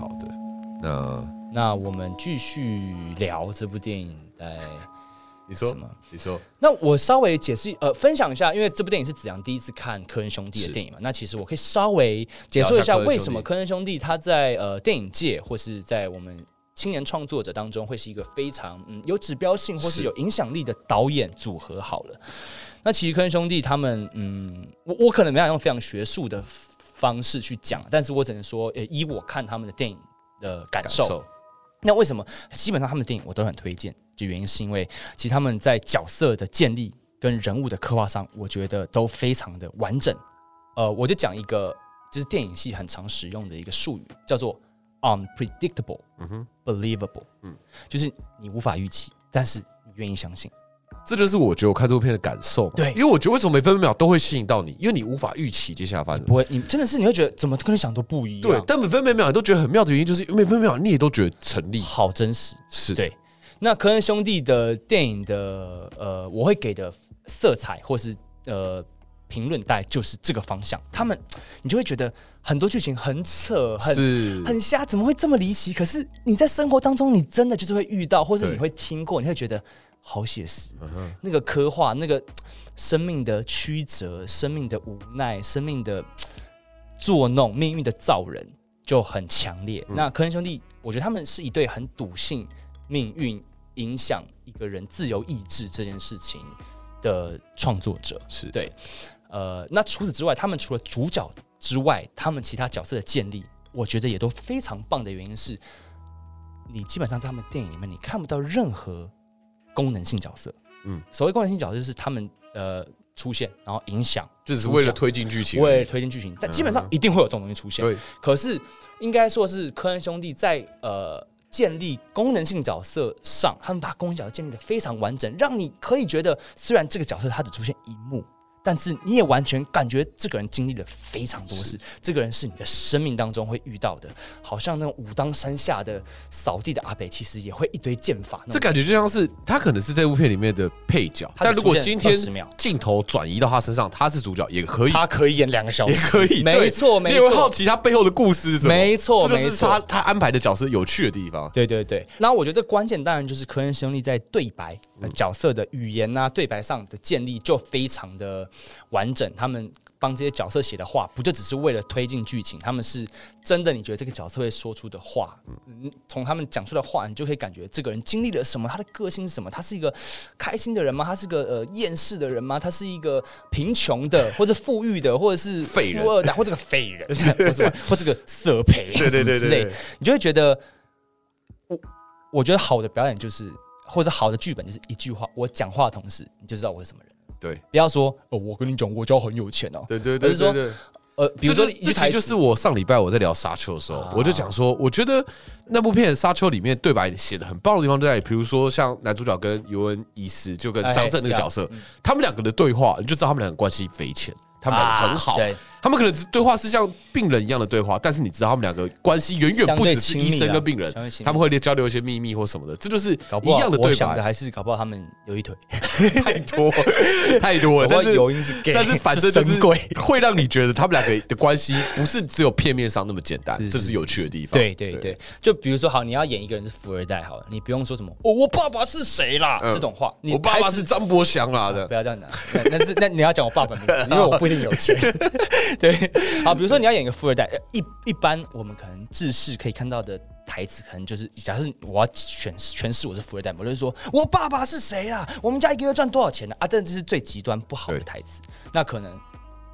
好的，那那我们继续聊这部电影在 你说什么？你说，那我稍微解释呃分享一下，因为这部电影是子阳第一次看科恩兄弟的电影嘛，那其实我可以稍微解说一下为什么科恩兄弟他在呃电影界或是在我们青年创作者当中会是一个非常嗯有指标性或是是。有影响力的导演组合。好了，那其实科恩兄弟他们嗯，我我可能没有用非常学术的方式去讲，但是我只能说，呃，以我看他们的电影的感受，感受那为什么基本上他们的电影我都很推荐？就原因是因为其实他们在角色的建立跟人物的刻画上，我觉得都非常的完整。呃，我就讲一个，就是电影系很常使用的一个术语，叫做 unpredictable 嗯哼，believable。嗯嗯，就是你无法预期，但是你愿意相信。这就是我觉得我看这部片的感受。对因为我觉得为什么每分每秒都会吸引到你，因为你无法预期接下来发生。不会，你真的是你会觉得怎么跟你想都不一样，对，但每分每秒你都觉得很妙的原因，就是每分每秒你也都觉得成立。好真实。是，对，那科恩兄弟的电影的呃，我会给的色彩或是呃评论带就是这个方向。他们你就会觉得很多剧情很扯，很，很瞎，怎么会这么离奇？可是你在生活当中，你真的就是会遇到，或者你会听过，你会觉得好写实。那个刻画，那个生命的曲折，生命的无奈，生命的作弄，命运的造人就很强烈。嗯那科恩兄弟，我觉得他们是一对很笃信命运影响一个人自由意志这件事情的创作者。是对呃，那除此之外，他们除了主角之外，他们其他角色的建立，我觉得也都非常棒的原因是，你基本上在他们电影里面，你看不到任何功能性角色。嗯嗯，所谓功能性角色就是他们呃出现，然后影响，就只是为了推进剧情。为了推进剧情，但基本上一定会有这种东西出现。对，可是应该说是科恩兄弟在呃建立功能性角色上，他们把功能角色建立的非常完整，让你可以觉得虽然这个角色他只出现一幕。但是你也完全感觉这个人经历了非常多事，这个人是你的生命当中会遇到的，好像那种武当山下的扫地的阿北，其实也会一堆剑法。那种这感觉就像是他可能是这部片里面的配角，但如果今天20秒镜头转移到他身上，他是主角也可以，他可以演两个小时，也可以，没错，没错你也会好，奇他背后的故事是什么？没错，这就是没错。他他安排的角色有趣的地方。对对对，那我觉得这关键当然就是科恩兄弟在对白、呃角色的语言啊、对白上的建立就非常的完整。他们帮这些角色写的话，不就只是为了推进剧情，他们是真的，你觉得这个角色会说出的话，嗯，从他们讲出的话，你就可以感觉这个人经历了什么，他的个性是什么，他是一个开心的人吗？他是个呃厌世的人吗？他是一个贫穷的，或者富裕的，或者是废人富二代，或者个废人，或者或者个色胚，对对对之类对，对，你就会觉得，我我觉得好的表演就是，或者好的剧本就是一句话，我讲话的同时你就知道我是什么人，对。不要说哦，我跟你讲，我家很有钱哦，对对对而是说对对。呃，比如说这就一句台词这其实就是我上礼拜我在聊《沙丘》的时候啊，我就讲说，我觉得那部片《沙丘》里面对白写的很棒的地方就在于，比如说像男主角跟尤恩医师，就跟张震那个角色哎，他们两个的对话，你就知道他们两个关系匪浅，他们两个很好。啊，对，他们可能只对话是像病人一样的对话，但是你知道他们两个关系远远不只是医生跟病人他们会交流一些秘密或什么的，这就是一样的对我想的白，还是搞不好他们有一腿，太多。太多了，但是有因是 gay，但是反正就是鬼。会让你觉得他们两个的关系不是只有片面上那么简单，是这是有趣的地方。对对对，就比如说，好，你要演一个人是富二代，好了，你不用说什么“哦，我爸爸是谁啦”嗯。这种话，你我爸爸是张伯祥啦的不，要这样讲，那那是那你要讲我爸爸名字，因为我不一定有钱。对，好，比如说你要演一个富二代，呃一一般我们可能自视可以看到的台词，可能就是假设我要诠诠释我是富二代，我就是说我爸爸是谁啊？我们家一个月赚多少钱呢、啊？这就是最极端不好的台词。那可能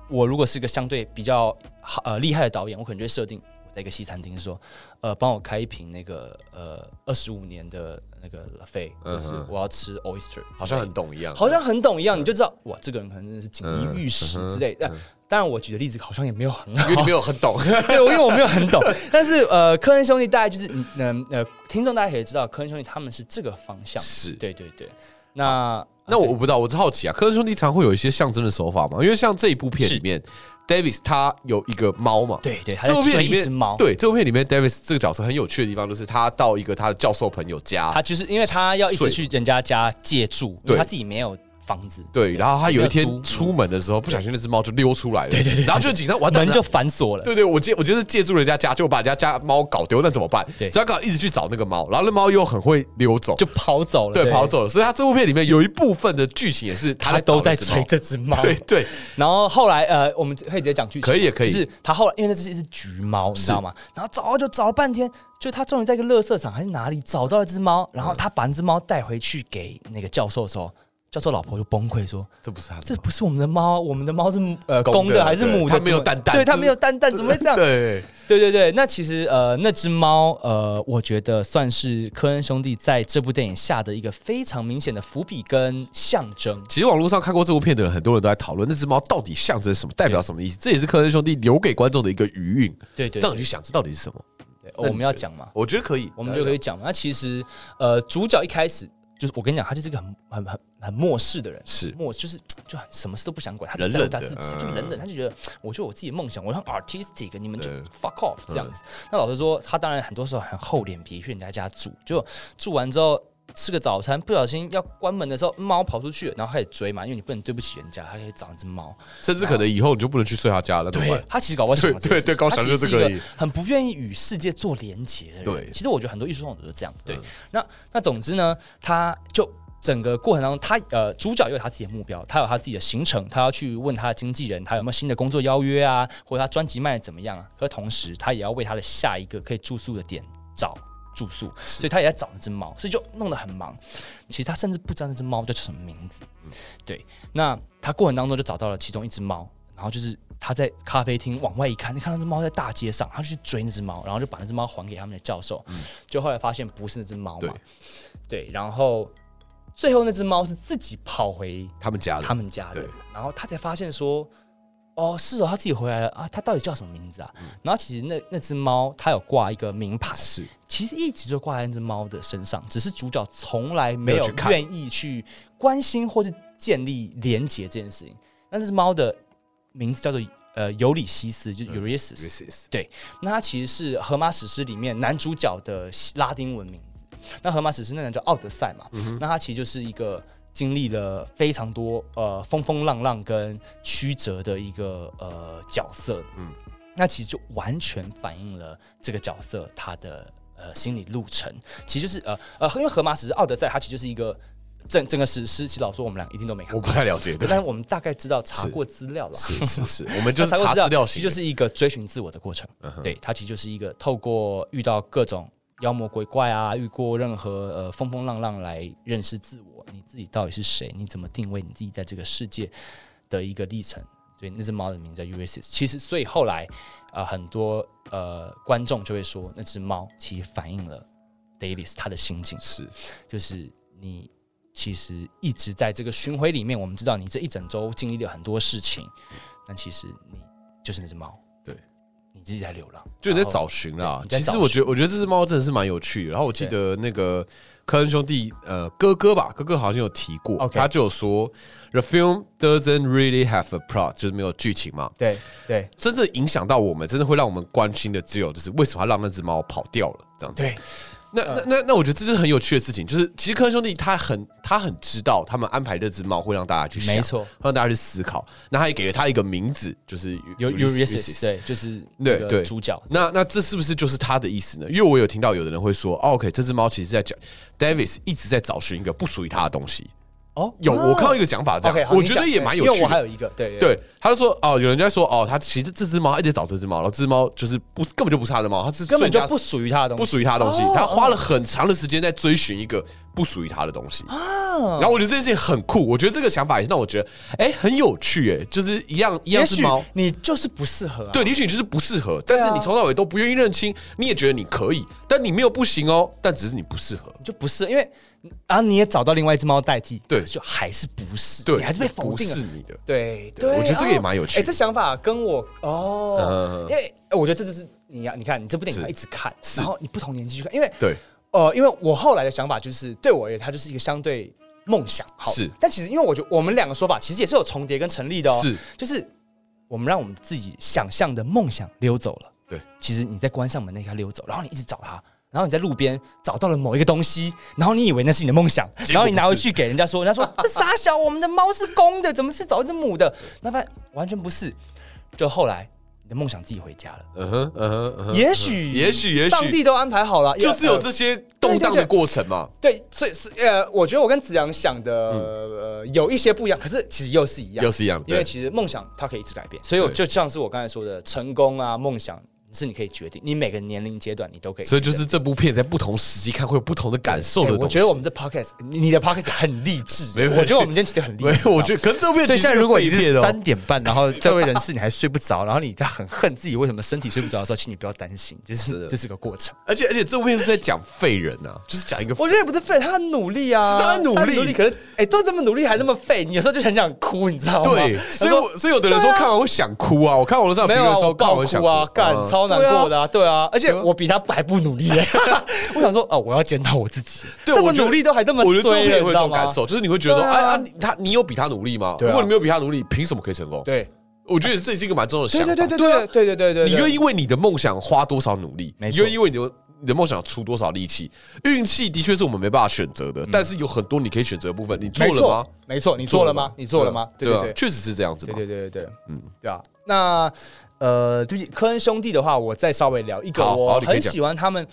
我如果是个相对比较好呃厉害的导演，我可能就会设定我在一个西餐厅说，呃，帮我开一瓶那个呃二十五年的那个拉菲，嗯就是我要吃 oyster，好像很懂一样。好像很懂一样，你就知道哇，这个人可能真的是锦衣玉食嗯之类的。但当然，我举的例子好像也没有很好因为，你没有很懂，对，因为我没有很懂。但是呃，科恩兄弟大概就是嗯呃，听众大家可以知道，科恩兄弟他们是这个方向。是对对对。那那我我不知道，我是好奇啊，科恩兄弟常会有一些象征的手法嘛？因为像这一部片里面，Davis 他有一个猫嘛，对对，他这部片里面一只猫。对这部片里面，Davis 这个角色很有趣的地方，就是他到一个他的教授朋友家，他就是因因为他要一直去人家家借住，因对为他自己没有房子，对，然后他有一天出门的时候，不小心那只猫就溜出来了，对对对，然后就很紧张，完门就反锁了。对对，我借我就是借住人家家，就把人家家猫搞丢，那怎么办？对。所以他刚好一直去找那个猫，然后那猫又很会溜走，就跑走了，对跑走了。所以他这部片里面有一部分的剧情也是他在都在追这只猫。对对，然后后来呃，我们可以直接讲剧情，可以可以。就是他后来因为那只是一只橘猫，你知道吗？然后找就找了半天，就他终于在一个垃圾场还是哪里找到了一只猫，然后他把那只猫带回去给那个教授的时候，教授老婆就崩溃说这不是他这不是我们的猫，我们的猫是呃公的还是母的？对它没有蛋蛋对，它没有蛋蛋，怎么会这样？对，对对对，那其实呃，那只猫呃，我觉得算是科恩兄弟在这部电影下的一个非常明显的伏笔跟象征。其实网络上看过这部片的人，很多人都在讨论那只猫到底象征什么，代表什么意思。这也是科恩兄弟留给观众的一个余韵，对对对让你去想这到底是什么。对，我们要讲嘛，我觉得可以，我们就可以讲嘛。那其实呃，主角一开始就是我跟你讲，他就是一个很很很很漠视的人，是漠就是就很什么事都不想管，他冷只在乎他自己，嗯就冷冷，他就觉得我就我自己的梦想，我很 artistic，你们就 fuck off 这样子。那老实说，他当然很多时候很厚脸皮去人家家住，就住完之后。吃个早餐，不小心要关门的时候，猫跑出去，然后开始追嘛，因为你不能对不起人家，它可以找一只猫。甚至可能以后你就不能去睡他家了，对？他其实搞不好想到这个对对对高他翔就是可以很不愿意与世界做连结的人。对其实我觉得很多艺术创作者都是这样。对嗯，那那总之呢，他就。整个过程当中，他呃，主角有他自己的目标，他有他自己的行程，他要去问他的经纪人，他有没有新的工作邀约啊，或者他专辑卖的怎么样啊。可同时，他也要为他的下一个可以住宿的点找住宿，所以他也在找那只猫，所以就弄得很忙。其实他甚至不知道那只猫叫什么名字。对，那他过程当中就找到了其中一只猫，然后就是他在咖啡厅往外一看，你看那只猫在大街上，他就去追那只猫，然后就把那只猫还给他们的教授，就后来发现不是那只猫嘛，对，然后最后那只猫是自己跑回他们家的。他们家的。对，然后他才发现说。哦，是哦，他自己回来了啊！他到底叫什么名字啊？然后其实那那只猫，它有挂一个名牌，是其实一直就挂在那只猫的身上，只是主角从来没有愿意去关心或是建立连结这件事情。那这只猫的名字叫做呃尤里西斯，就 Ulysses。Ulysses 那它其实是《荷马史诗》里面男主角的拉丁文名字。那《荷马史诗》那人叫奥德赛嘛，那他其实就是一个经历了非常多呃风风浪浪跟曲折的一个呃角色。嗯嗯，那其实就完全反映了这个角色他的呃心理路程。其实就是呃呃，因为《荷马史诗》奥德赛它其实就是一个整整个史诗，其实老实说我们俩一定都没看我，不太了解，对，但是我们大概知道查过资料了。是是是，我们就是查过资料，其实就是一个追寻自我的过程。嗯对，它其实就是一个透过遇到各种妖魔鬼怪啊，遇过任何呃风风浪浪来认识自我，你自己到底是谁？你怎么定位你自己在这个世界的一个历程？所以那只猫的名字叫 Ulysses。其实，所以后来呃很多呃观众就会说，那只猫其实反映了 Davis 他的心境，是就是你其实一直在这个巡回里面，我们知道你这一整周经历了很多事情，但其实你就是那只猫，自己在流浪，就你在找寻啦其实我觉得，我觉得这只猫真的是蛮有趣的。然后我记得那个科恩兄弟，呃，哥哥吧，哥哥好像有提过他就有说，The film doesn't really have a plot，就是没有剧情嘛。对对真正影响到我们，真正会让我们关心的，只有就是为什么他让那只猫跑掉了这样子。对，那那那那，我觉得这是很有趣的事情，就是其实科恩兄弟他很他很知道他们安排这只猫会让大家去想，没错会让大家去思考。那他也给了他一个名字，就是有 Ulysses Ulysses，对，就是对对主角，那那这是不是就是他的意思呢？因为我有听到有的人会说、哦、，OK，这只猫其实在讲 Davis 一直在找寻一个不属于他的东西。哦？有，我看到一个讲法这样，我觉得也蛮有因为。我还有一个，对对，他就说哦，有人在说哦，他其实这只猫一直找这只猫，然后这只猫就是不根本就不是他的猫，它是根本就不属于他的东西，不属于他的东西，哦。他花了很长的时间在追寻一个不属于他的东西。啊。然后我觉得这件事情很酷，我觉得这个想法也是让我觉得哎很有趣哎，就是一样一样是猫，你就是不适合啊，对，也许你就是不适合，但是你从头到尾都不愿意认清，你也觉得你可以，但你没有不行哦，但只是你不适合。就不是，因为啊你也找到另外一只猫代替，对。就还是不是，对，你还是被否定是。你的。对对。我觉得这个也哦蛮有趣哎，这想法跟我哦。嗯，因为呃我觉得这就是你要你看你这部电影是。要一直看，然后你不同年纪去看，因为对，呃，因为我后来的想法就是，对我而言，它就是一个相对梦想。好，是但其实因为我觉得我们两个说法其实也是有重叠跟成立的哦。是，就是我们让我们自己想象的梦想溜走了。对，其实你在关上门那一刻溜走，然后你一直找它，然后你在路边找到了某一个东西，然后你以为那是你的梦想，然后你拿回去给人家说，人家说 这傻小，我们的猫是公的，怎么是找一只母的？那发现完全不是。就后来你的梦想自己回家了，嗯哼，嗯哼，嗯哼。也许，也许也许。上帝都安排好了，就是有呃这些动荡的过程嘛。对，所以是呃，我觉得我跟子阳想的、呃有一些不一样，可是其实又是一样，又是一样，因为其实梦想它可以一直改变，所以我就像是我刚才说的，成功啊，梦想是你可以决定，你每个年龄阶段你都可以。所以就是这部片在不同时期看会有不同的感受的东西。我觉得我们这 podcast，你你的 podcast 很励志，没有我觉得我们今天其实很励没志。有，我觉得可是这部片所以现在如果你是三点半，然后这位人士你还睡不着，然后你在很恨自己为什么身体睡不着的时候，请你不要担心，这是这是个过程。而且而且这部片是在讲废人啊，就是讲一个我觉得也不是废，他很努力啊，是他很努力可是哎，都这么努力还那么废，你有时候就很想哭，你知道吗？对，所以我所以有的人说看完会想哭啊，我看网络上评论说看完会想哭啊，干嗯超难过的啊，对啊，而且我比他还不努力耶，我想说哦，我要检讨我自己，这么对我努力都还这么我觉得这部衰了，片会有这？种感受，就是你会觉得哎啊，他你有比他努力吗？如果你没有比他努力，凭什么可以成功？对，我觉得这是一个蛮重要的想法。对对对对对啊对你愿意为你的梦想花多少努力？你愿意为你的你的梦想出多少力气？运气的确是我们没办法选择的，但是有很多你可以选择的部分，你做了吗？？没错，你做了吗？你做了吗？对对对，确实是这样子嘛对。对对对对，嗯嗯，对啊。那呃，就是，科恩兄弟的话，我再稍微聊一个，我很喜欢他们。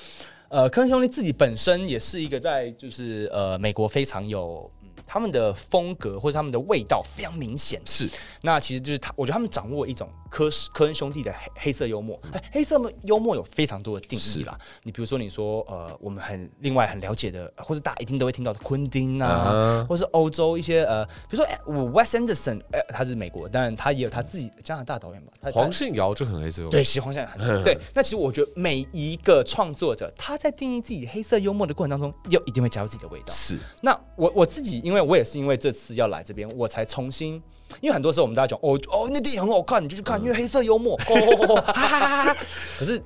呃，科恩兄弟自己本身也是一个在就是呃美国非常有。嗯他们的风格或者他们的味道非常明显，是那其实就是他，我觉得他们掌握一种科科恩兄弟的黑黑色幽默。哎黑色幽默有非常多的定义啦。你比如说，你说呃，我们很另外很了解的，或者大家一定都会听到的昆汀啊，或是欧洲一些呃，比如说哎，我 Wes Anderson，哎，他是美国，当然他也有他自己加拿大导演吧，他黄信尧就很黑色幽默，对，喜欢现在很 对。那其实我觉得每一个创作者，他在定义自己黑色幽默的过程当中，又一定会加入自己的味道。是那我我自己，因为我也是因为这次要来这边，我才重新，因为很多时候我们大家讲哦哦，那电影很好看，你就去看，因为黑色幽默，哦哦哦哦，哈哈哈哈。可是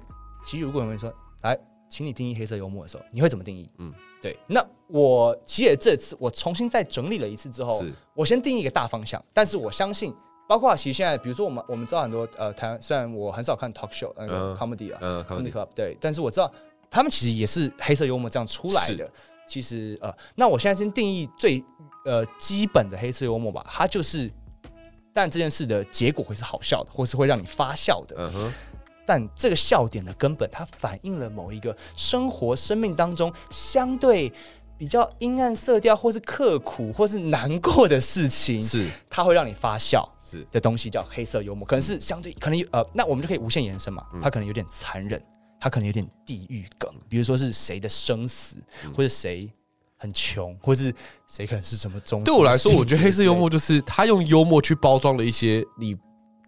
其实如果有人说来，请你定义黑色幽默的时候，你会怎么定义？嗯嗯，对。那我其实这次我重新再整理了一次之后，我先定义一个大方向，但是我相信。包括其实现在，比如说我们我们知道很多呃台湾，虽然我很少看 talk show 那个嗯 comedy 啊，comedy club 对，但是我知道他们其实也是黑色幽默这样出来的。其实呃，那我现在先定义最呃基本的黑色幽默吧，它就是，但这件事的结果会是好笑的，或是会让你发笑的。嗯哼，但这个笑点的根本，它反映了某一个生活生命当中相对比较阴暗色调，或是刻苦，或是难过的事情，是它会让你发笑。是的东西叫黑色幽默，可能是相对可能呃，那我们就可以无限延伸嘛。嗯它可能有点残忍，它可能有点地域梗，比如说是谁的生死，嗯或者谁很穷，或是谁可能是什么中。对我来说，我觉得黑色幽默就就是他用幽默去包装了一些你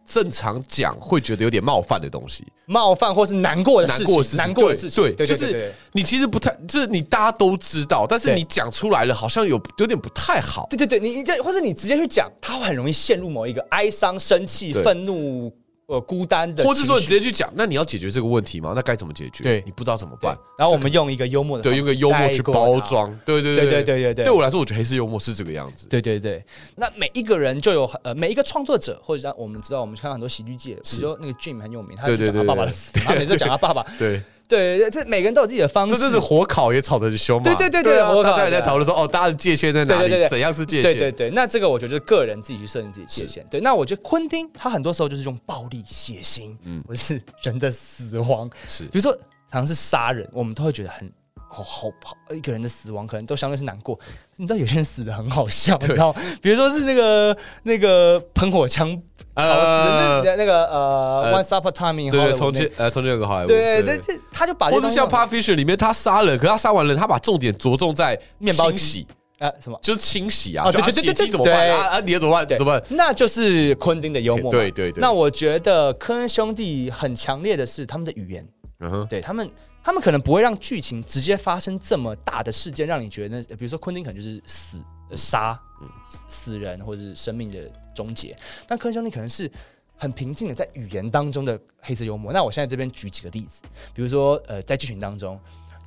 正常讲会觉得有点冒犯的东西。冒犯或是难过的事情，难过的事情难过的事情，对对就是你其实不太，就是你大家都知道，但是你讲出来了，好像有有点不太好。对对对，你你这或者你直接去讲，他会很容易陷入某一个哀伤、生气、对愤怒、呃孤单的，或者说你直接去讲，那你要解决这个问题吗？那该怎么解决？对，你不知道怎么办。然后我们用一个幽默的，对，用个幽默去包装。对对对对对对对，对我来说，我觉得黑色幽默是这个样子。对对对，那每一个人就有呃，每一个创作者或者让我们知道，我们看到很多喜剧界，比如说那个 Jim 很有名，他讲他爸爸的死，他每次讲他爸爸。对。对对，这每个人都有自己的方式。这就是火烤也吵得很凶嘛。对对对对對啊火烤大家也在讨论说，哦，大家的界限在哪里？怎样是界限？对对对，那这个我觉得就是个人自己去设定自己界限。对，那我觉得昆汀他很多时候就是用暴力、血腥，嗯嗯，或是人的死亡，是比如说常常是杀人，我们都会觉得很。好好怕，一个人的死亡可能都相对是难过。你知道有些人死的很好笑，你知道？比如说是那个那个喷火枪呃那那个呃呃，Once Upon a Time in 对从前呃从前有个好莱坞，对对，这他就把这或是像《东西用 Pulp Fiction》里面他杀人，可是他杀完人，他把重点着重在面包清洗，呃什么，就是清洗啊，对对对血迹对怎么办对啊啊？你要怎么办？怎么办？那就是昆汀的幽默。对对对那我觉得科恩兄弟很强烈的是他们的语言，嗯哼，对他们，他们可能不会让剧情直接发生这么大的事件，让你觉得那，比如说昆汀可能就是死、呃杀、死死人或者是生命的终结，但科恩兄弟可能是很平静的在语言当中的黑色幽默。那我现在这边举几个例子，比如说呃，在剧情当中。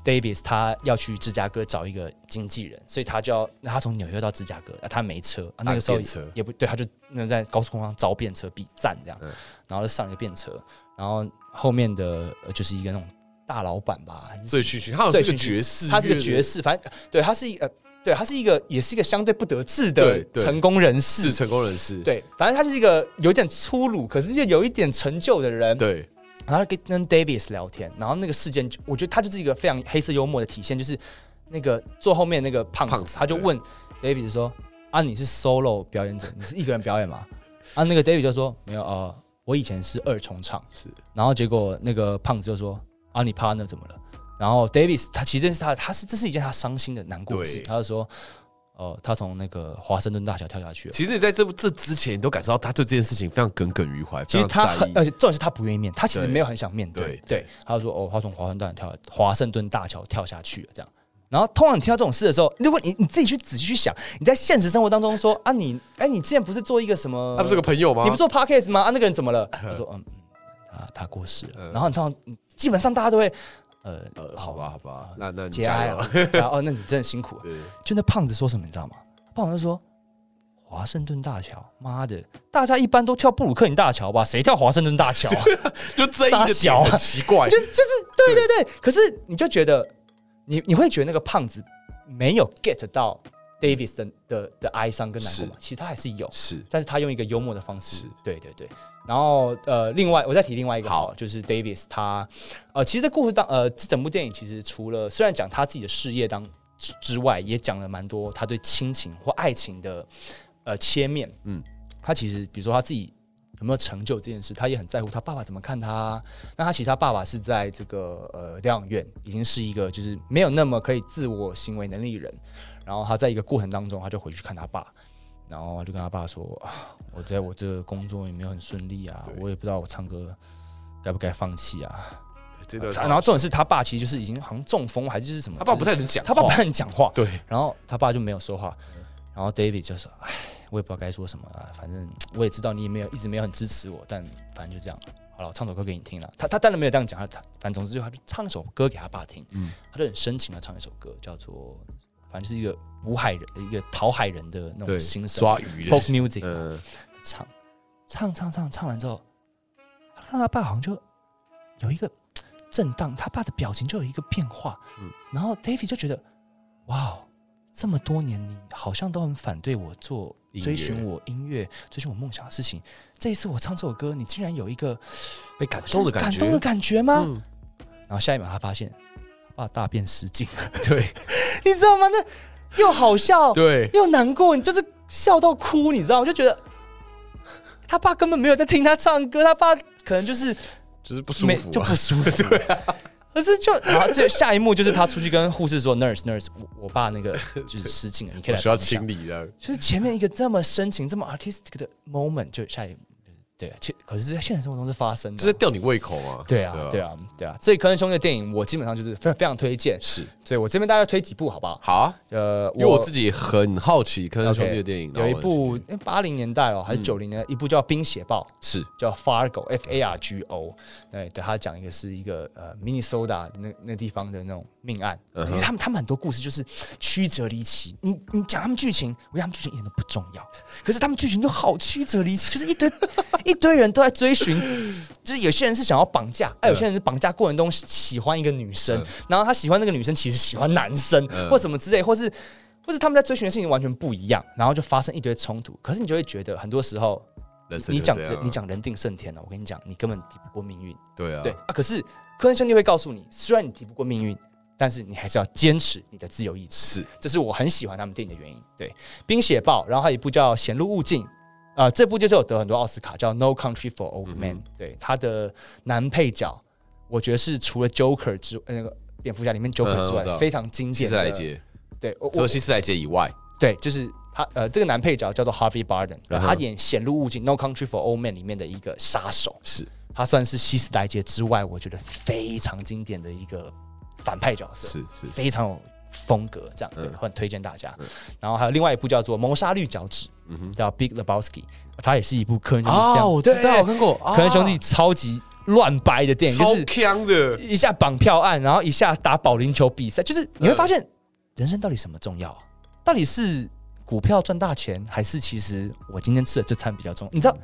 Davis 他要去芝加哥找一个经纪人，所以他就要那他从纽约到芝加哥，啊、他没车啊，那个时候也不对，他就那在高速公路上招便车比赞这样，嗯然后就上一个便车，然后后面的呃就是一个那种大老板吧，还是醉醺醺，他是个爵士，他是个爵，士，反正对他是一呃，对他是一个，也是一个相对不得志的成功人是士。成功人士，对，反正他就是一个有点粗鲁，可是又有一点成就的人。对然后跟跟 Davis 聊天，然后那个事件就，我觉得他就是一个非常黑色幽默的体现，就是那个坐后面那个胖子，胖子他就问 Davis 说：“啊，你是 solo 表演者，你是一个人表演吗？”啊，那个 Davis 就说：“没有，呃，我以前是二重唱。”是然后结果那个胖子就说：“啊，你 partner 怎么了？”然后 Davis 他其实这是他，他是这是一件他伤心的难过的事他就说：“哦、他从那个华盛顿大桥跳下去了。”其实你在这这之前，你都感受到他对这件事情非常耿耿于怀，其实他很而且重点是他不愿意面，他其实没有很想面对。对对，他就说哦，他从华盛顿跳华盛顿大桥跳下去了，这样。然后通常你听到这种事的时候，如果你你自己去仔细去想，你在现实生活当中说啊你，哎你之前不是做一个什么？他不是个朋友吗？你不做 podcast 吗？啊那个人怎么了？他说嗯啊，他他过世了。嗯然后你通常嗯基本上大家都会呃呃，好吧，好吧，那那节哀啊，节哀哦，那你真的辛苦就那胖子说什么你知道吗？胖子就说。华盛顿大桥，妈的！大家一般都跳布鲁克林大桥吧？谁跳华盛顿大桥啊？就这一个傻小啊点很奇怪，就是就是对对对，可是你就觉得你你会觉得那个胖子没有 get 到 Davis 的的的哀伤跟难过嘛？其实他还是有，是但是他用一个幽默的方式是，对对对。然后呃，另外我再提另外一个好好，就是 Davis 他呃，其实这故事当呃这整部电影其实除了虽然讲他自己的事业当之之外，也讲了蛮多他对亲情或爱情的呃切面。嗯嗯，他其实比如说他自己有没有成就这件事，他也很在乎他爸爸怎么看他啊。那他其实他爸爸是在这个呃疗养院，已经是一个就是没有那么可以自我行为能力的人。然后他在一个过程当中，他就回去看他爸，然后就跟他爸说啊，我在我这个工作也没有很顺利啊，我也不知道我唱歌该不该放弃啊。这段，然后重点是他爸其实就是已经好像中风还是是什么，他爸不太能讲，他爸不太能讲话，对，然后他爸就没有说话，然后 David 就说：“哎，我也不知道该说什么啊，反正我也知道你也没有一直没有很支持我，但反正就这样。好了，我唱首歌给你听了。他他当然没有这样讲，他他反正总之就他就唱一首歌给他爸听，嗯。他就很深情的唱一首歌，叫做反正就是一个捕海人一个讨海人的那种心声抓鱼的 folk music，、嗯，唱唱唱唱唱完之后，他看他爸好像就有一个震荡，他爸的表情就有一个变化，嗯。然后 David 就觉得，哇，这么多年你好像都很反对我做追寻我音乐、追寻我梦想的事情，这一次我唱这首歌，你竟然有一个被感动的感觉，感动的感觉吗？嗯，然后下一秒他发现，他爸大便失禁，对。你知道吗？那又好笑，对，又难过，你就是笑到哭，你知道？我就觉得 他爸根本没有在听他唱歌，他爸可能就是就是不舒服啊，就不舒服。对、可是就然后这下一幕就是他出去跟护士说：“nurse nurse，我我爸那个就是失禁了，你可以来需要清理的，就是前面一个这么深情、这么 artistic 的 moment，就下一对啊，其可是在现实生活中是发生的。啊。这是吊你胃口嘛？对啊，对，啊，对啊，所以科恩兄弟的电影我基本上就是非常非常推荐，是。所以我这边大概推几部好不好？好啊，呃，因为我自己很好奇科恩兄弟的电影，有一部八零年代哦，还是嗯。九零年代，一部叫《冰血豹》，是。叫 Fargo F A R G O，对，对他讲一个是一个呃 Minnesota 那那地方的那种命案，嗯因为他们他们很多故事就是曲折离奇，你你讲他们剧情，我讲他们剧情一点都不重要，可是他们剧情就好曲折离奇，就是一堆一 堆人都在追寻，就是有些人是想要绑架，哎、有些人是绑架过程中喜欢一个女生，嗯然后他喜欢那个女生其实喜欢男生、嗯或什么之类，或是。或是他们在追寻的事情完全不一样，然后就发生一堆冲突。可是你就会觉得，很多时候你讲你讲人定胜天了，我跟你讲，你根本抵不过命运。对啊，对啊，可是科恩兄弟会告诉你，虽然你抵不过命运，但是你还是要坚持你的自由意志。是这是我很喜欢他们电影的原因。对，《冰雪暴》，然后还有一部叫《显露物境》，呃，这部就是有得很多奥斯卡，叫《No Country for Old 嗯 Men》。对，他的男配角，我觉得是除了 Joker 之呃那个蝙蝠侠里面 Joker 之外，非常经典的。斯莱杰，对，除了希斯莱杰以外，对，就是他呃，这个男配角叫做 Harvey Barden，嗯他演《显露物境》No Country for Old Men 里面的一个杀手。是他算是希斯莱杰之外，我觉得非常经典的一个反派角色，是是是非常有风格，这样对，嗯很推荐大家嗯。然后还有另外一部叫做《谋杀绿脚趾嗯哼》，叫 Big Lebowski，它也是一部科恩兄弟啊，非常我知道，我对看过，科恩兄弟超级乱掰的电影，就超是强的，一下绑票案，然后一下打保龄球比赛，就是你会发现人生到底什么重要啊？到底是股票赚大钱，还是其实我今天吃的这餐比较重要？你知道，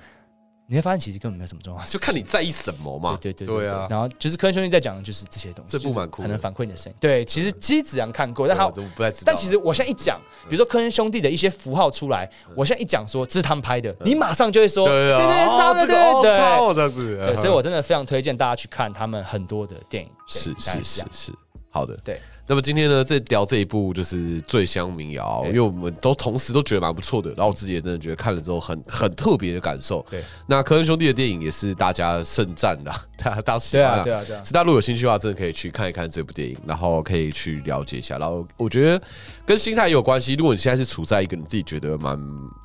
你会发现其实根本没有什么重要就看你在意什么嘛。对对对对啊。然后就是科恩兄弟在讲的就是这些东西，这部蛮酷的就是可能反馈你的声音。对，其实其实子阳看过，但他我不太知道？但其实我现在一讲，比如说科恩兄弟的一些符号出来，我现在一讲说这是他们拍的，你马上就会说，对啊，对对，是他们哦这个哦对对操这样子。对，所以我真的非常推荐大家去看他们很多的电影。是是是是，好的。对，那么今天呢，这聊这一部就是《醉乡民谣》，因为我们都同时都觉得蛮不错的，然后我自己也真的觉得看了之后很很 特别的感受。对，那科恩兄弟的电影也是大家盛赞的，大家当时对啊，对啊，对啊。是大家如果有兴趣的话，真的可以去看一看这部电影，然后可以去了解一下。然后我觉得跟心态也有关系。如果你现在是处在一个你自己觉得蛮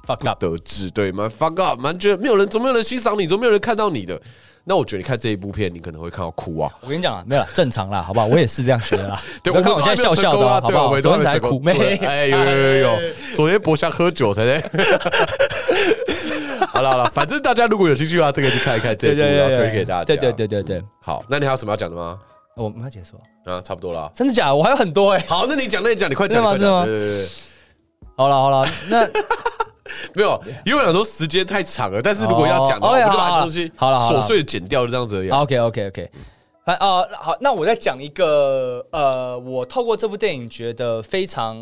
不得志，对，蛮 fuck up，蛮觉得没有人，总没有人欣赏你，总没有人看到你的。那我觉得你看这一部片，你可能会看到哭啊。我跟你讲啊，没有啦，正常啦，好不好？我也是这样学的啦。对，我看我现在笑笑的啊，好不好？对，昨天才哭，没对哎，有有有有，昨天博翔喝酒才在。好了好了，反正大家如果有兴趣的话，这个去看一看这一部，然后推给大家。对对对对对。好，那你还有什么要讲的吗？我们要结束啊，差不多了。真的假的？我还有很多哎。好，那你讲，那你讲，你快讲，真的吗？对对对。好了好了，那没有，因为我想说时间太长了，但是如果要讲的话，我就把东西好了琐碎的剪掉，就这样子而已。OK OK OK。啊呃好，那我再讲一个呃，我透过这部电影觉得非常，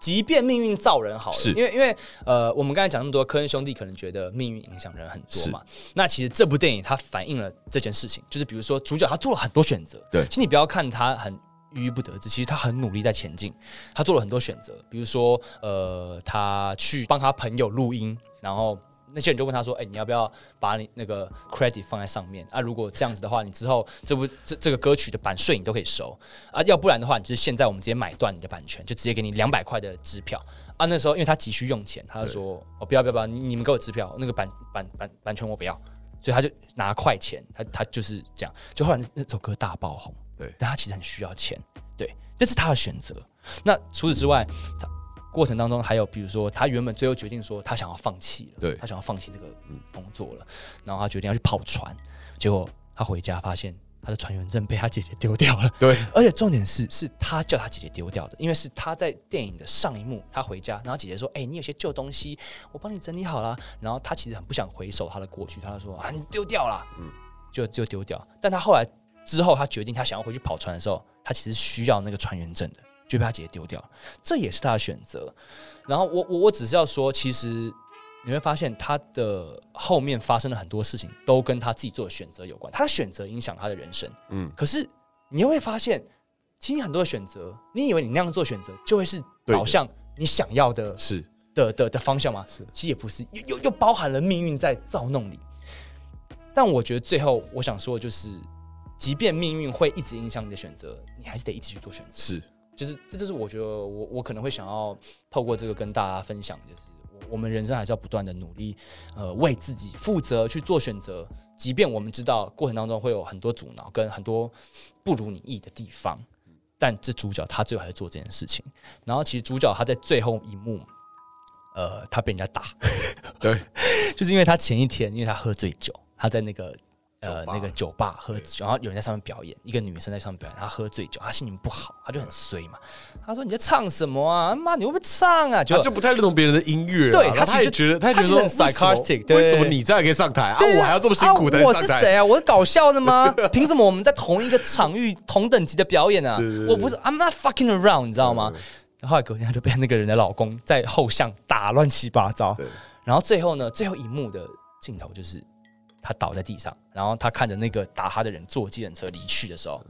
即便命运造人好了，是因为因为呃，我们刚才讲那么多，科恩兄弟可能觉得命运影响人很多嘛。那其实这部电影它反映了这件事情，就是比如说主角他做了很多选择，对，其实你不要看他很郁郁不得志，其实他很努力在前进，他做了很多选择，比如说呃，他去帮他朋友录音，然后。那些人就问他说：“哎、欸，你要不要把你那个 credit 放在上面啊？如果这样子的话，你之后这部这这个歌曲的版税你都可以收啊。要不然的话，你就是现在我们直接买断你的版权，就直接给你两百块的支票啊。那时候因为他急需用钱，他就说：哦，不要不要不要，你你们给我支票，那个版版版版权我不要。所以他就拿快钱，他他就是这样。就后来那首歌大爆红，对，但他其实很需要钱，对，这是他的选择。那除此之外，他。过程当中还有，比如说他原本最后决定说他想要放弃了，对他想要放弃这个工作了，然后他决定要去跑船，结果他回家发现他的船员证被他姐姐丢掉了，对，而且重点是是他叫他姐姐丢掉的，因为是他在电影的上一幕，他回家，然后姐姐说：“哎、欸，你有些旧东西，我帮你整理好了。”然后他其实很不想回首他的过去，他就说：“啊，你丢掉了，嗯，就就丢掉。”但他后来之后，他决定他想要回去跑船的时候，他其实需要那个船员证的。就被他姐姐丢掉了，这也是他的选择。然后我我我只是要说，其实你会发现他的后面发生了很多事情，都跟他自己做的选择有关。他的选择影响他的人生，嗯。可是你又会发现，其实很多的选择，你以为你那样做选择就会是导向你想要的，是的的的方向吗？是，其实也不是，又又又包含了命运在造弄你。但我觉得最后我想说的就是，即便命运会一直影响你的选择，你还是得一直去做选择。是。就是，这就是我觉得我我可能会想要透过这个跟大家分享，就是我我们人生还是要不断的努力，呃，为自己负责去做选择，即便我们知道过程当中会有很多阻挠跟很多不如你意的地方，但这主角他最后还是做这件事情。然后其实主角他在最后一幕，呃，他被人家打，对，就是因为他前一天因为他喝醉酒，他在那个。呃，那个酒吧喝酒，然后有人在上面表演，一个女生在上面表演，她喝醉酒，她心情不好，她就很衰嘛。她说：“你在唱什么啊？妈，你会不会唱啊？”就就不太认同别人的音乐。对，他也觉得，他觉得很，sarcastic，为什么你这样可以上台啊？我还要这么辛苦的我是谁啊？我是搞笑的吗？凭什么我们在同一个场域、同等级的表演啊？我不是，I'm not fucking around，你知道吗？然后隔天她就被那个人的老公在后巷打乱七八糟。然后最后呢，最后一幕的镜头就是。他倒在地上，然后他看着那个打他的人坐计程车离去的时候，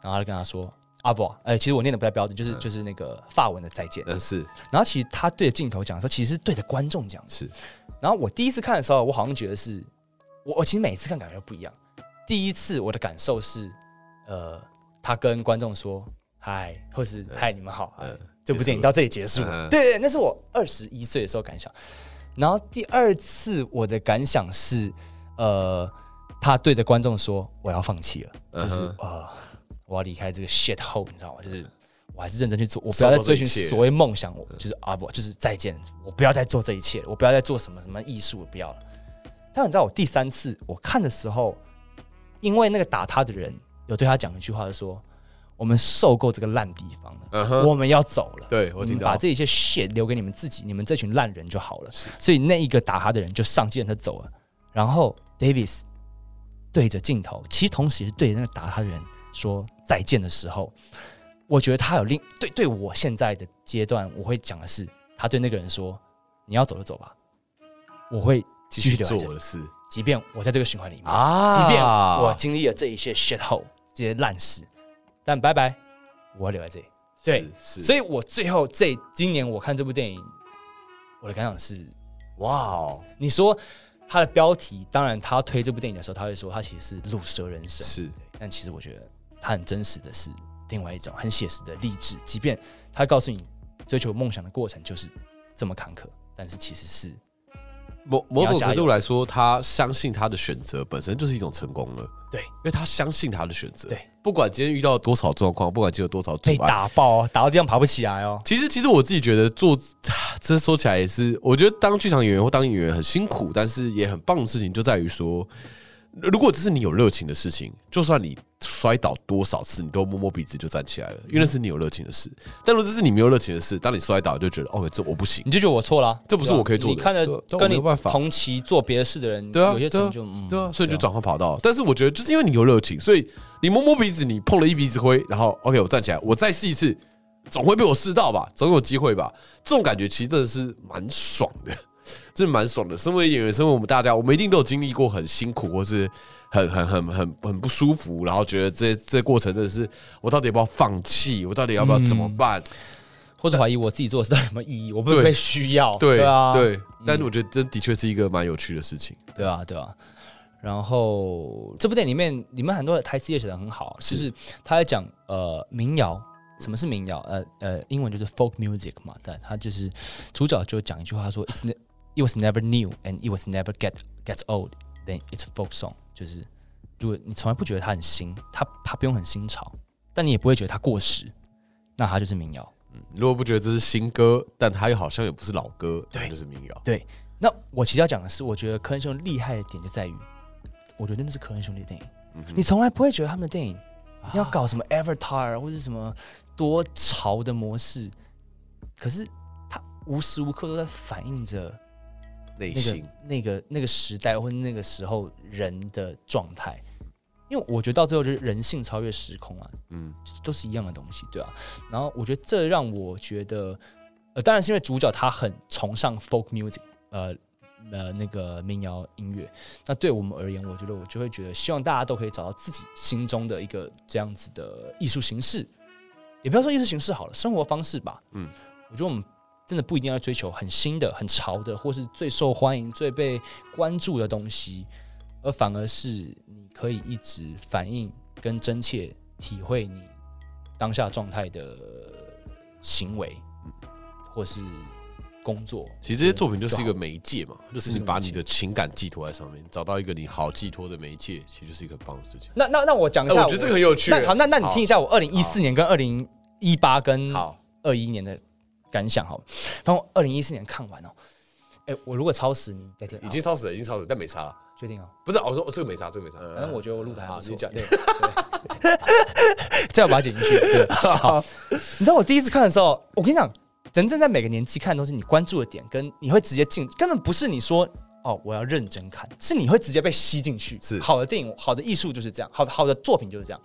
然后他就跟他说：“阿伯，哎，其实我念的不太标准，就是、嗯、就是那个法文的再见。”嗯，是。然后其实他对着镜头讲的时候，其实是对着观众讲的。是。然后我第一次看的时候，我好像觉得是，我我其实每次看感觉不一样。第一次我的感受是，呃，他跟观众说“嗨”或是“嗨，你们好”，呃，这部电影到这里结束对，那是我二十一岁的时候感想。然后第二次我的感想是。呃，他对着观众说：“我要放弃了，就是呃，我要离开这个 shit hole，你知道吗？就是我还是认真去做，我不要再追寻所谓梦想，我就是啊不，就是再见，我不要再做这一切了，我不要再做什么什么艺术，不要了。但你知道，我第三次我看的时候，因为那个打他的人有对他讲一句话，就说：我们受够这个烂地方了，我们要走了。对我听到，把这一切 shit 留给你们自己，你们这群烂人就好了。所以那一个打他的人就上计程车走了。”然后 Davis 对着镜头，其实同时也是对那个打他的人说再见的时候，我觉得他有另对对我现在的阶段，我会讲的是，他对那个人说：“你要走就走吧，我会继续做我的事。即便我在这个循环里面，啊。即便我经历了这一些 shit hole 这些烂事，但拜拜，我要留在这里。”对，是，所以我最后这今年我看这部电影，我的感想是，哇哦，你说他的标题，当然他推这部电影的时候，他会说他其实是路蛇人生，是，但其实我觉得他很真实的是另外一种很写实的励志，即便他告诉你追求梦想的过程就是这么坎坷，但是其实是某某种程度来说，他相信他的选择本身就是一种成功了，对。因为他相信他的选择。对，不管今天遇到多少状况，不管今天有多少阻被碍，打爆哦，打到地上爬不起来哦。其实，其实我自己觉得做，这说起来也是，我觉得当剧场演员或当演员很辛苦，但是也很棒的事情，就在于说，如果这是你有热情的事情，就算你摔倒多少次，你都摸摸鼻子就站起来了，因为那是你有热情的事。但如果这是你没有热情的事，当你摔倒就觉得，哦，这我不行你。就觉得我错了啊、这不是我可以做的你看着跟你我没办法同期做别的事的人，对啊，有些对啊成就，嗯，对啊，所以你就转换跑道。但是我觉得，就是因为你有热情，所以你摸摸鼻子，你碰了一鼻子灰，然后 OK，我站起来，我再试一次，总会被我试到吧，总有机会吧。这种感觉其实真的是蛮爽的，真的蛮爽的。身为演员，身为我们大家，我们一定都有经历过很辛苦，或是很很很很很不舒服，然后觉得这这过程真的是，我到底要不要放弃？我到底要不要怎么办？或者怀疑我自己做的事到底有没有意义，我会不会被需要？对啊，对，但是我觉得这的确是一个蛮有趣的事情。对啊，对啊。然后这部电影里面，里面很多的台词也写的很好，是就是他在讲呃民谣，什么是民谣？呃呃，英文就是 folk music 嘛。但他就是主角就讲一句话说，It's it was never new and it was never get gets old, then it's a folk song。就是如果你从来不觉得它很新，它它不用很新潮，但你也不会觉得它过时，那它就是民谣。嗯如果不觉得这是新歌，但它又好像也不是老歌，对那就是民谣。对，那我其实要讲的是，我觉得科恩兄弟厉害的点就在于，我觉得那是科恩兄弟的电影，嗯你从来不会觉得他们的电影要搞什么 Avatar 或者什么多潮的模式，可是它无时无刻都在反映着那内心个那个那个时代或者那个时候人的状态。因为我觉得到最后就是人性超越时空啊，嗯，都是一样的东西，对啊。然后我觉得这让我觉得，呃，当然是因为主角他很崇尚 folk music，呃呃那个民谣音乐。那对我们而言，我觉得我就会觉得，希望大家都可以找到自己心中的一个这样子的艺术形式，也不要说艺术形式好了，生活方式吧。嗯嗯，我觉得我们真的不一定要追求很新的、很潮的，或是最受欢迎、最被关注的东西，而反而是你可以一直反映跟真切体会你当下状态的行为，或是工作。其实这些作品就是一个媒介嘛，就是你把你的情感寄托在上面，找到一个你好寄托的媒介，其实就是一个很棒的事情。那那那我讲一下，哎我觉得这个很有趣那好，那那你听一下我二零一四年跟二零一八跟好，二一年的感想好了。然后二零一四年看完哦，哎，我如果超时，你再听。已经超时了，已经超时，但没差了。确定哦。不是，我说这个没差，这个没差。反正我觉得我录的还好。你讲。对，对 这样把它剪进去。对，好。你知道我第一次看的时候，我跟你讲，人正在每个年纪看都是你关注的点，跟你会直接进，根本不是你说哦我要认真看，是你会直接被吸进去。是好的电影，好的艺术就是这样，好的好的作品就是这样。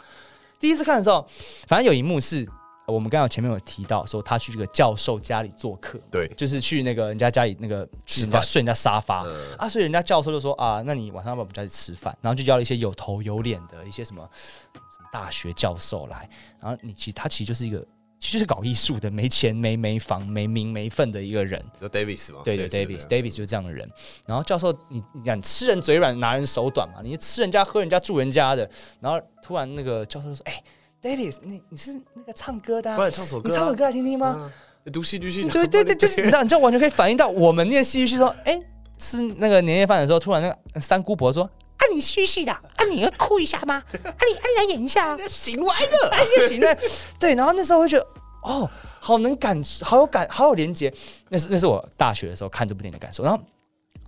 第一次看的时候，反正有一幕是呃我们刚刚前面有提到，说他去这个教授家里做客，对，就是去那个人家家里那个去人家饭睡人家沙发、嗯啊，所以人家教授就说啊，那你晚上要不要我们家里吃饭？然后就邀了一些有头有脸的一些什么什么大学教授来，然后你其实他其实就是一个其实就是搞艺术的，没钱没没房没名没份的一个人。叫 Davis 吗？对对，Davis，Davis 就是这样的人。然后教授，你你看吃人嘴软，拿人手短嘛？你吃人家喝人家住人家的，然后突然那个教授就说：“哎、a v i s 你你是那个唱歌的、啊不，然你唱首歌啊，你唱首歌来听听吗？”嗯读戏剧系的。对对对，就是你知道，你就完全可以反映到我们念戏剧系说，哎、吃那个年夜饭的时候，突然那个三姑婆说，啊，你嘘嘘的，啊，你要哭一下吗？啊，你啊，你来演一下、啊，行歪了。啊，行行了。对，然后那时候我就觉得，哦，好能感，好有感，好有连接。那是那是我大学的时候看这部电影的感受。然后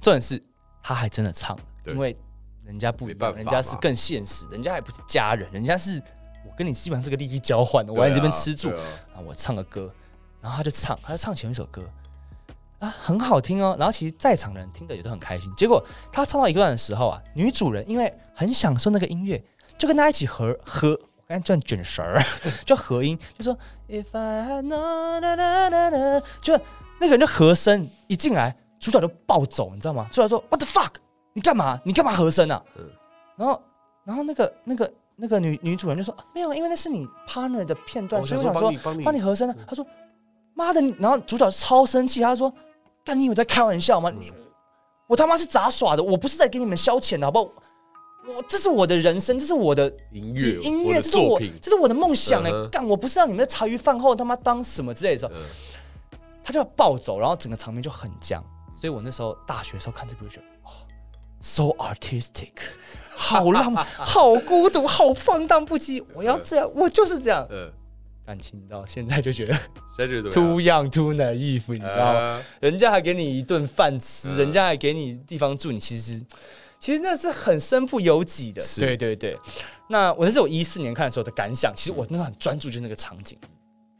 重点是，他还真的唱了，因为人家不人家是更现实，人家还不是家人，人家是我跟你基本上是个利益交换的，我在你这边吃住。对啊啊，我唱个歌，然后他就唱，他就唱前一首歌，啊，很好听哦。然后其实在场的人听的也都很开心。结果他唱到一段的时候啊，女主人因为很享受那个音乐，就跟他一起合合，我刚才这样卷舌儿，就合音，就说 If I had known，哒哒哒哒就那个人就和声一进来，主角就暴走，你知道吗？主角说 What the fuck？你干嘛？你干嘛和声啊？嗯然后然后那个那个那个女女主人就说、啊没有，因为那是你 partner 的片段，我所以我想说帮你帮你帮你和声啊。他说妈的，然后主角超生气，他说干你有在开玩笑吗？你我他妈是杂耍的，我不是在给你们消遣的好不好？我这是我的人生，这是我的音乐，音乐，这是我，这是我的梦想哎、干我不是让你们在茶余饭后他妈当什么之类的时候，嗯他就要暴走，然后整个场面就很僵。所以我那时候大学的时候看这部就觉得，哦，so artistic，好浪漫，好孤独，好放荡不羁。我要这样，我就是这样。嗯，感情到现在就觉得 现在觉得怎么 too？young too naive，你知道吗？呃人家还给你一顿饭吃，嗯人家还给你地方住，你其实其实那是很身不由己的。是对对对。那我那是我一四年看的时候的感想，其实我那时候很专注，就是那个场景。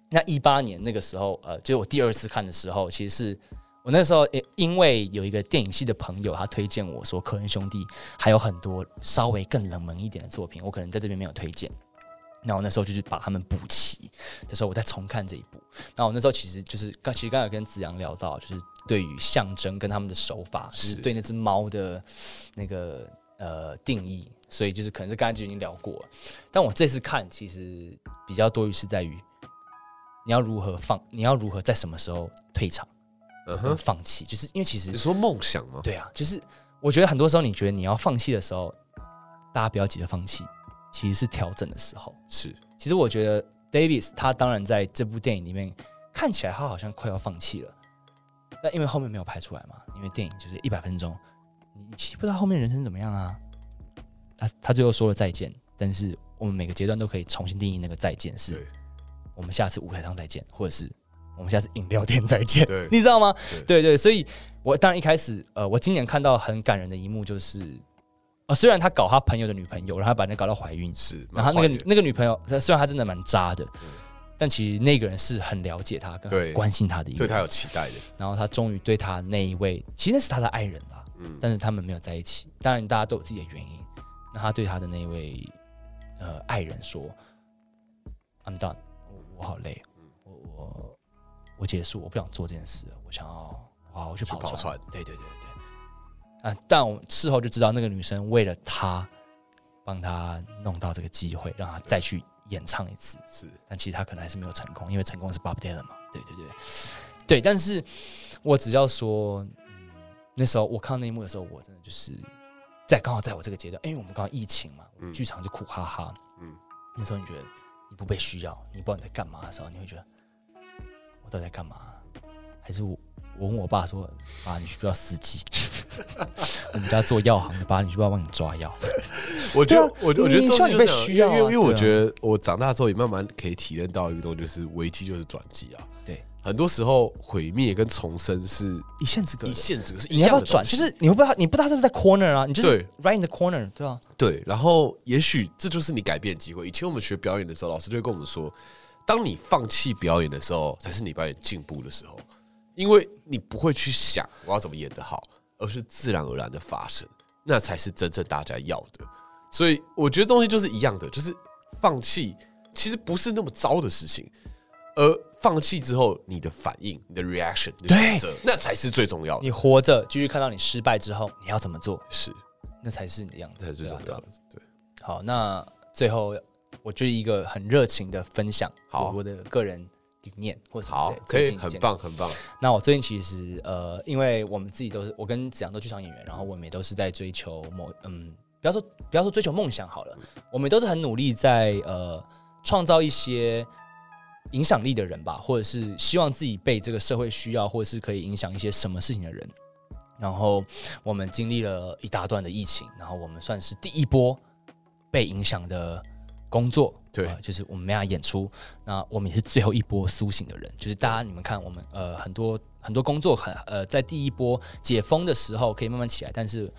那一八年那个时候，呃，就是我第二次看的时候，其实是我那时候也因为有一个电影系的朋友，他推荐我说，科恩兄弟还有很多稍微更冷门一点的作品，我可能在这边没有推荐。然后那时候就是把他们补齐的时候，我再重看这一部。然后我那时候其实就是刚，其实刚才跟子阳聊到，就是对于象征跟他们的手法，是是对那只猫的那个呃定义，所以就是可能是刚才就已经聊过了。但我这次看，其实比较多于是在于你要如何放，你要如何在什么时候退场放弃，就是因为其实你说梦想吗？对啊，就是我觉得很多时候你觉得你要放弃的时候，大家不要急着放弃，其实是调整的时候。是，其实我觉得 Davis 他当然在这部电影里面看起来他好像快要放弃了，但因为后面没有拍出来嘛，因为电影就是一百分钟，你你其实不知道后面人生怎么样啊。他他最后说了再见，但是我们每个阶段都可以重新定义那个再见，是对我们下次舞台上再见，或者是我们下次饮料店再见，对你知道吗？对对对，所以我当然一开始，呃，我今年看到很感人的一幕就是，呃，虽然他搞他朋友的女朋友，然后把人搞到怀孕，是，然后那个女那个女朋友，她虽然她真的蛮渣的，但其实那个人是很了解他，跟对关心他的一个人。对他有期待的，然后他终于对他那一位，其实那是他的爱人啦，嗯，但是他们没有在一起。当然，大家都有自己的原因。那他对他的那一位呃爱人说：“I'm done，我我好累，我我我结束，我不想做这件事了，我想要啊，我去跑船。去跑船对对对对。啊，但我事后就知道，那个女生为了他，帮他弄到这个机会，让他再去演唱一次。是，但其实他可能还是没有成功，因为成功是 Bob Dylan 嘛。对对对，对。但是我只要说，嗯，那时候我看到那一幕的时候，我真的就是在刚好在我这个阶段，因为我们刚好疫情嘛，嗯剧场就苦哈哈。嗯嗯，那时候你觉得你不被需要，你不知道你在干嘛的时候，你会觉得我到底在干嘛？还是我我问我爸说，爸，你需不需要司机？我们家做药行的，爸，你需不需要帮你抓药？我觉得，对啊我我觉得这你需要你被种就是需要啊因为因为我觉得我长大之后也慢慢可以体验到一个东西，就是危机就是转机啊。对，很多时候毁灭跟重生是一线之隔一的。线之隔，是一你要转？就是你会不知道，你不知道是不是在 corner 啊，你就是 right in the corner，对吧、对，然后也许这就是你改变的机会。以前我们学表演的时候，老师就会跟我们说，当你放弃表演的时候，才是你表演进步的时候，因为你不会去想我要怎么演得好，而是自然而然的发生，那才是真正大家要的。所以我觉得东西就是一样的，就是放弃其实不是那么糟的事情，而放弃之后你的反应、你的 reaction、你的选择，那才是最重要的。你活着继续看到你失败之后，你要怎么做，是，那才是你的样子，才是最重要的。对，好，那最后我就一个很热情的分享，好我我的个人理念或者好可以，很棒，很棒。那我最近其实呃，因为我们自己都是我跟子阳都剧场演员，然后我们也都是在追求某嗯，不要说不要说追求梦想好了，我们都是很努力在呃创造一些影响力的人吧，或者是希望自己被这个社会需要，或者是可以影响一些什么事情的人。然后我们经历了一大段的疫情，然后我们算是第一波被影响的工作，对呃就是我们没法演出，那我们也是最后一波苏醒的人，就是大家你们看，我们呃很多很多工作很呃在第一波解封的时候可以慢慢起来，但是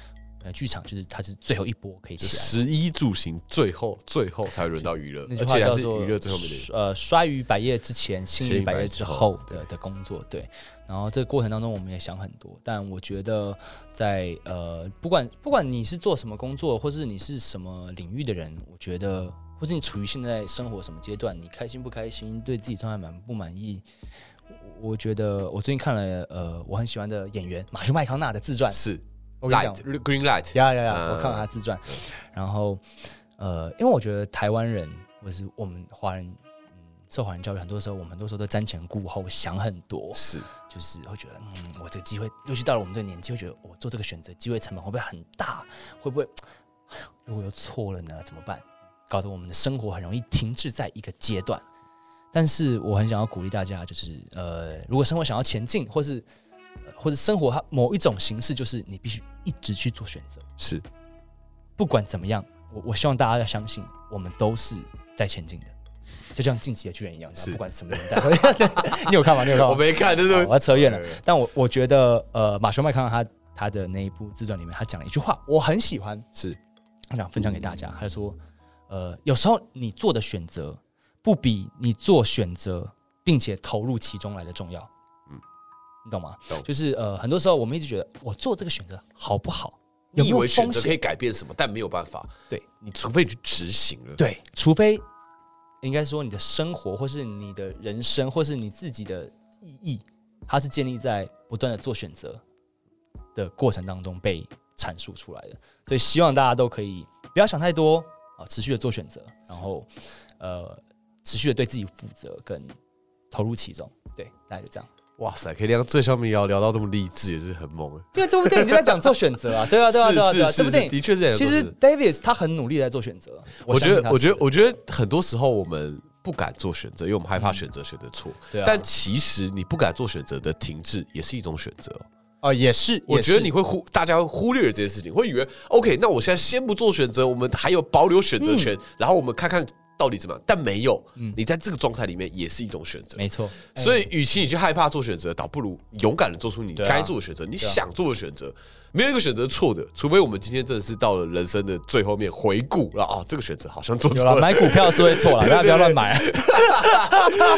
呃剧场就是它是最后一波可以起来的。食衣住行，最后最后才轮到娱乐，而且还是话叫做娱乐最后面的。呃，衰于百业之前，兴于百业之后的的工作，对。然后这个过程当中，我们也想很多，但我觉得在呃，不管不管你是做什么工作，或是你是什么领域的人，我觉得，或是你处于现在生活什么阶段，你开心不开心，对自己状态满不满意，我我觉得我最近看了呃，我很喜欢的演员马修麦康纳的自传，是我跟你讲 light green light，呀呀呀！嗯我看了他自传，然后呃，因为我觉得台湾人或者是我们华人，嗯，受华人教育，很多时候我们很多时候都瞻前顾后，想很多，是 就是会觉得，嗯，我这个机会，尤其到了我们这个年纪，会觉得我做这个选择，机会成本会不会很大？会不会，哎 呀如果又错了呢？怎么办？搞得我们的生活很容易停滞在一个阶段。但是我很想要鼓励大家，就是呃，如果生活想要前进，或是、呃或者生活它某一种形式，就是你必须一直去做选择。是，不管怎么样，我我希望大家要相信，我们都是在前进的，就像晋级的巨人一样，是不管什么年代。你有看吗？你有看吗？我没看，就是我要扯远了。但我我觉得，呃，马修麦康纳他他的那一部自传里面，他讲了一句话，我很喜欢，是我想分享给大家。他就说，呃，有时候你做的选择，不比你做选择并且投入其中来的重要。嗯嗯，你懂吗？懂就是呃，很多时候我们一直觉得，我做这个选择好不好？你以为选？择可以改变什么，但没有办法。对你，除非你去执行了。对，除非应该说你的生活，或是你的人生，或是你自己的意义，它是建立在不断的做选择的过程当中被阐述出来的。所以希望大家都可以不要想太多啊，持续的做选择，然后呃，持续的对自己负责跟投入其中。对，大概就这样。哇塞，可以聊最上面要聊到这么励志，也是很猛欸。因为这部电影就在讲做选择啊，对啊，对啊，对啊，对啊，这部电影的确是其实 Davis 他很努力在做选择。我觉得，我觉得，我觉得很多时候我们不敢做选择，因为我们害怕选择选择错。对啊但其实你不敢做选择的停滞，也是一种选择哦。哦，也是，我觉得你会忽，大家会忽略这件事情，会以为 OK，那我现在先不做选择，我们还有保留选择权，然后我们看看到底怎么样。但没有，嗯你在这个状态里面也是一种选择。没错，所以，与其你去害怕做选择，倒不如勇敢的做出你该做的选择，你想做的选择。没有一个选择错的，除非我们今天真的是到了人生的最后面回顾了啊，这个选择好像做错了。买股票是会错了，大家不要乱买。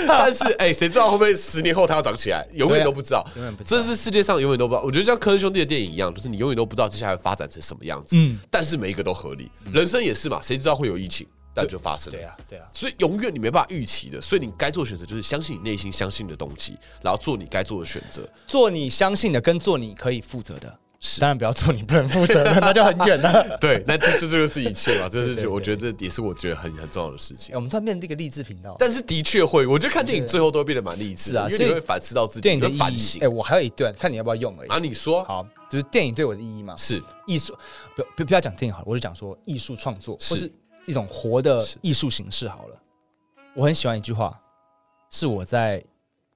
但是，哎，谁知道会不会十年后它要涨起来？永远都不知道，永远不知道这是世界上永远都不知道。我觉得像科恩兄弟的电影一样，就是你永远都不知道接下来会发展成什么样子。嗯但是每一个都合理，人生也是嘛，谁知道会有疫情，但就发生了。对啊，对啊，所以永远你没办法预期的，所以你该做的选择就是相信你内心相信的东西，然后做你该做的选择。做你相信的，跟做你可以负责的，是当然不要做你不能负责的，那就很远了。对，那这这就是一切嘛，这是我觉得这也是我觉得很很重要的事情哎。我们突然变成一个励志频道。但是的确会，我觉得看电影最后都会变得蛮励志啊因为你会反思到自己，电影的反省哎，。我还有一段，看你要不要用而已。啊，你说好，就是电影对我的意义嘛。是艺术，不不不要讲电影好了，我就讲说艺术创作，是或是一种活的艺术形式好了。我很喜欢一句话，是我在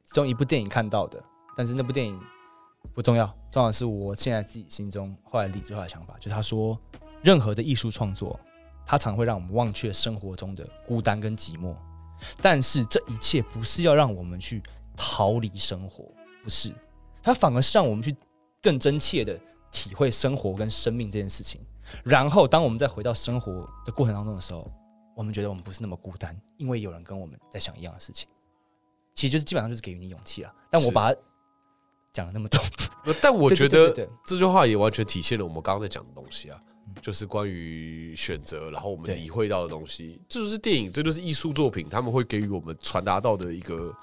其中一部电影看到的，但是那部电影不重要，重要的是我现在自己心中后来理智化的想法，就是他说，任何的艺术创作，它常会让我们忘却生活中的孤单跟寂寞，但是这一切不是要让我们去逃离生活，不是，它反而是让我们去更真切的体会生活跟生命这件事情。然后，当我们再回到生活的过程当中的时候，我们觉得我们不是那么孤单，因为有人跟我们在想一样的事情。其实就是基本上就是给予你勇气了。但我把它讲了那么多，呃但我觉得这句话也完全体现了我们刚刚在讲的东西啊，就是关于选择，然后我们对。理会到的东西，这就是电影，这就是艺术作品，他们会给予我们传达到的一个。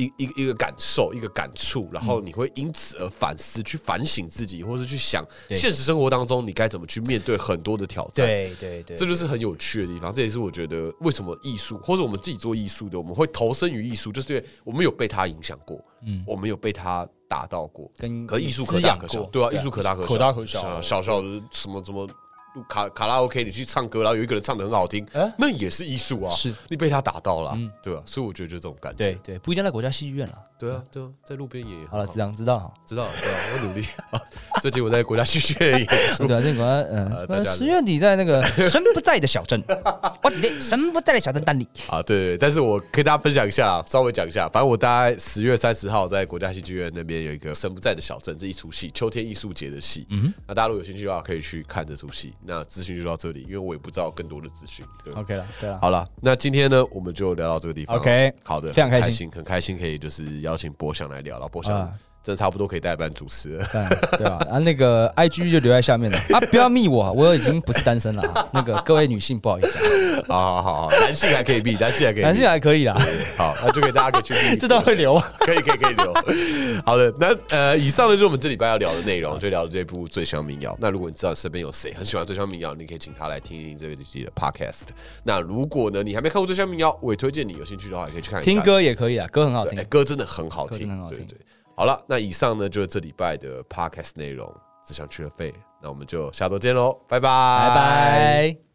一一个一个感受，一个感触，然后你会因此而反思，去反省自己，或是去想现实生活当中你该怎么去面对很多的挑战。对对对这就是很有趣的地方，这也是我觉得为什么艺术，或者我们自己做艺术的，我们会投身于艺术，就是因为我们有被它影响过，嗯我们有被它打到过。跟可艺术可大可小，对啊，艺术可大可小，可大可小小小的什么什么卡卡拉 OK，你去唱歌，然后有一个人唱的很好听哎，那也是艺术啊，是你被他打到了嗯，对吧？所以我觉得就这种感觉，对对，不一定在国家戏剧院了。对啊，对啊，在路边也很好了，子昂知道了。知道了，对啊，我努力。最近我在国家戏剧院演出，对啊，这个嗯十月底在那个 神不在的小镇，我底的 神不在的小镇单里。啊，对对，但是我跟大家分享一下，稍微讲一下，反正我大概十月三十号在国家戏剧院那边有一个《神不在的小镇》这一出戏，秋天艺术节的戏。嗯，那大家如果有兴趣的话，可以去看这出戏。那资讯就到这里，因为我也不知道更多的资讯。对 OK 了，对了，好了，那今天呢，我们就聊到这个地方。OK 好的，非常开心很开心，很开心可以就是邀请博翔来聊，然后博翔啊真的差不多可以代班主持了。对吧？啊，那个 IG 就留在下面了啊，不要密我，我已经不是单身了啊。那个各位女性，不好意思啊，好好好好，男性还可以密，男性还可以，男性还可以啦，好，那就给大家可以去密 这段会留。可以可以可以留。好的，那呃，以上呢就是我们这礼拜要聊的内容，就聊这部《醉乡民谣》。那如果你知道身边有谁很喜欢《醉乡民谣》，你可以请他来听一听这个季的 podcast。那如果呢你还没看过《醉乡民谣》，我也推荐你有兴趣的话，也可以去看一看。听歌也可以啊，歌很好听。歌真的很好听，真的很好听对对。好了，那以上呢就是这礼拜的 podcast 内容，只想去了费。那我们就下周见喽，拜拜，拜拜。